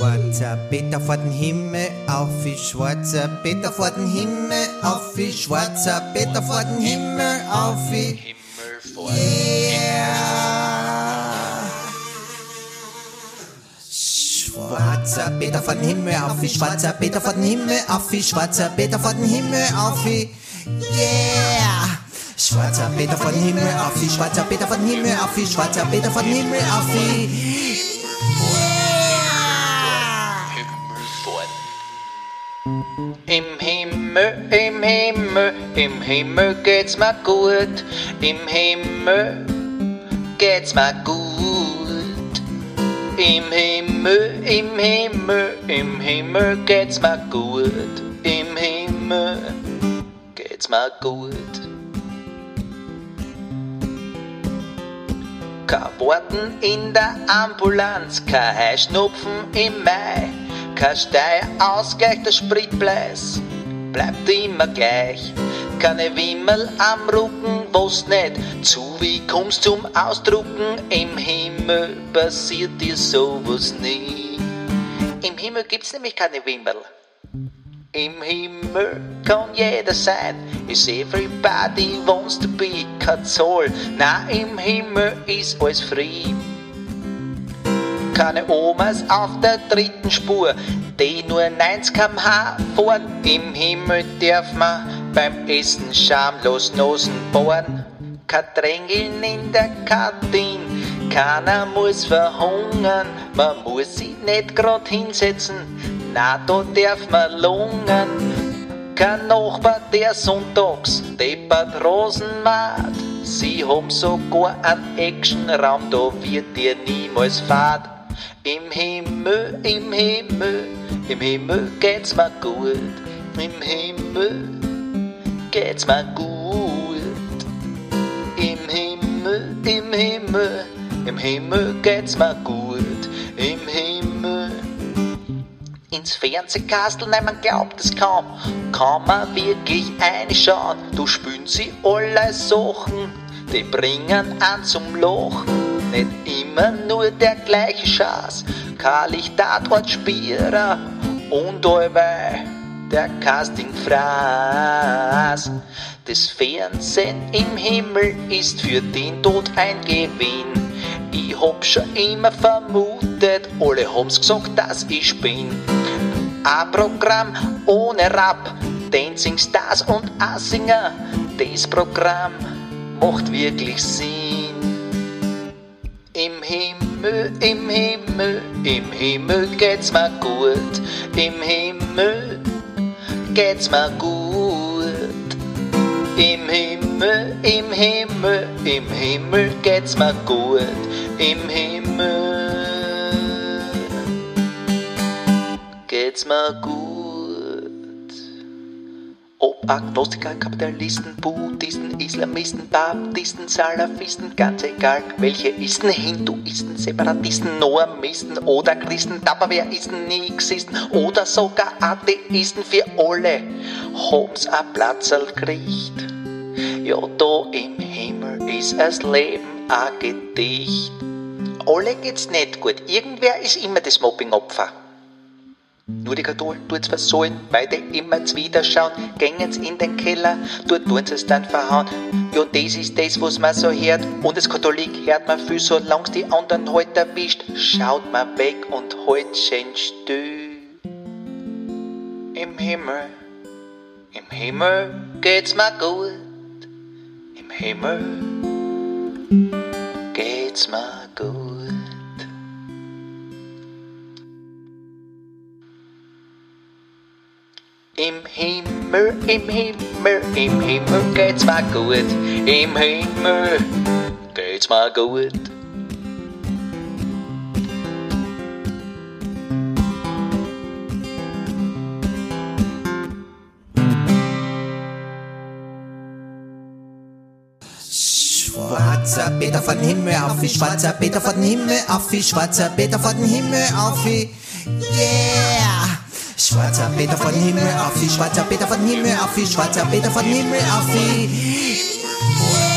Schwarzer Peter vor den Himmel auf, wie schwarzer Peter vor den Himmel auf, wie schwarzer Peter vor den Himmel auf, wie Himmel vor Yeah. Schwarzer Peter von Himmel auf, wie schwarzer Peter von Himmel auf, wie schwarzer Peter von Himmel auf, wie Yeah. Schwarzer Peter von Himmel auf, wie schwarzer Peter von Himmel auf, wie schwarzer Peter von Himmel auf, wie Im Himmel, im Himmel, im Himmel geht's mir gut. Im Himmel geht's mir gut. Im Himmel, im Himmel, im Himmel geht's mir gut. Im Himmel geht's mir gut. Kein Warten in der Ambulanz, kein Heuschnupfen im Mai, kein Steuerausgleich der Spritpreis bleibt immer gleich. Keine Wimmel am Rücken, wo's nicht zu wie kommst zum Ausdrucken. Im Himmel passiert dir sowas nie. Im Himmel gibt's nämlich keine Wimmel. Im Himmel kann jeder sein, is everybody wants to be, kein Zoll. Na, im Himmel ist alles free. Keine Omas auf der dritten Spur, die nur 90 km/h fahren. Im Himmel darf man beim Essen schamlos Nosen bohren. Kein Drängeln in der Kantine, keiner muss verhungern. Man muss sich nicht grad hinsetzen, na, da darf man lungen. Kein Nachbar, der sonntags deppert Rosen macht. Sie haben sogar einen Actionraum, da wird dir niemals fad. Im Himmel, im Himmel, im Himmel geht's mir gut. Im Himmel geht's mir gut. Im Himmel, im Himmel, im Himmel geht's mir gut. Im Himmel ins Fernsehkastel, nein, man glaubt es kaum. Kann man wirklich einschauen, du spüren sie alle Sachen, die bringen an zum Lachen. Nicht immer nur der gleiche Schaß, kein Lichtatort Spierer und allweil der Castingfraß. Das Fernsehen im Himmel ist für den Tod ein Gewinn. Ich hab schon immer vermutet, alle haben's gesagt, dass ich bin. Ein Programm ohne Rap, Dancing Stars und Assinger. Das Programm macht wirklich Sinn. Im Himmel, im Himmel, im Himmel geht's mir gut. Im Himmel geht's mir gut. Im Himmel, im Himmel, im Himmel geht's mir gut. Im Himmel geht's mir gut. Agnostiker, Kapitalisten, Buddhisten, Islamisten, Baptisten, Salafisten, ganz egal, welche Isten, Hinduisten, Separatisten, Noamisten oder Christen, Tupperwareisten, Nixisten oder sogar Atheisten, für alle haben's ein Platzerl gekriegt. Ja, da im Himmel ist das Leben ein Gedicht. Alle geht's nicht gut, irgendwer ist immer das Mobbing-Opfer. Nur die Katholen tut's versohlen, beide immer zwiderschauen, gängen's in den Keller, dort tun sie's dann verhauen. Ja, das ist das, was man so hört, und als Katholik hört man viel, solang's die anderen halt erwischt, schaut man weg und halt schön still. Im Himmel, im Himmel geht's mir gut, im Himmel geht's mir gut. Im Himmel, im Himmel, im Himmel geht's mir gut. Im Himmel geht's mir gut. Schwarzer Peter von Himmel auf, wie schwarzer Peter von Himmel auf, wie schwarzer Peter von Himmel auf, wie Yeah! Schwarzer Peter von Himmel auf die schwarzer Peter von Himmel auf die schwarzer Peter von Himmel auf die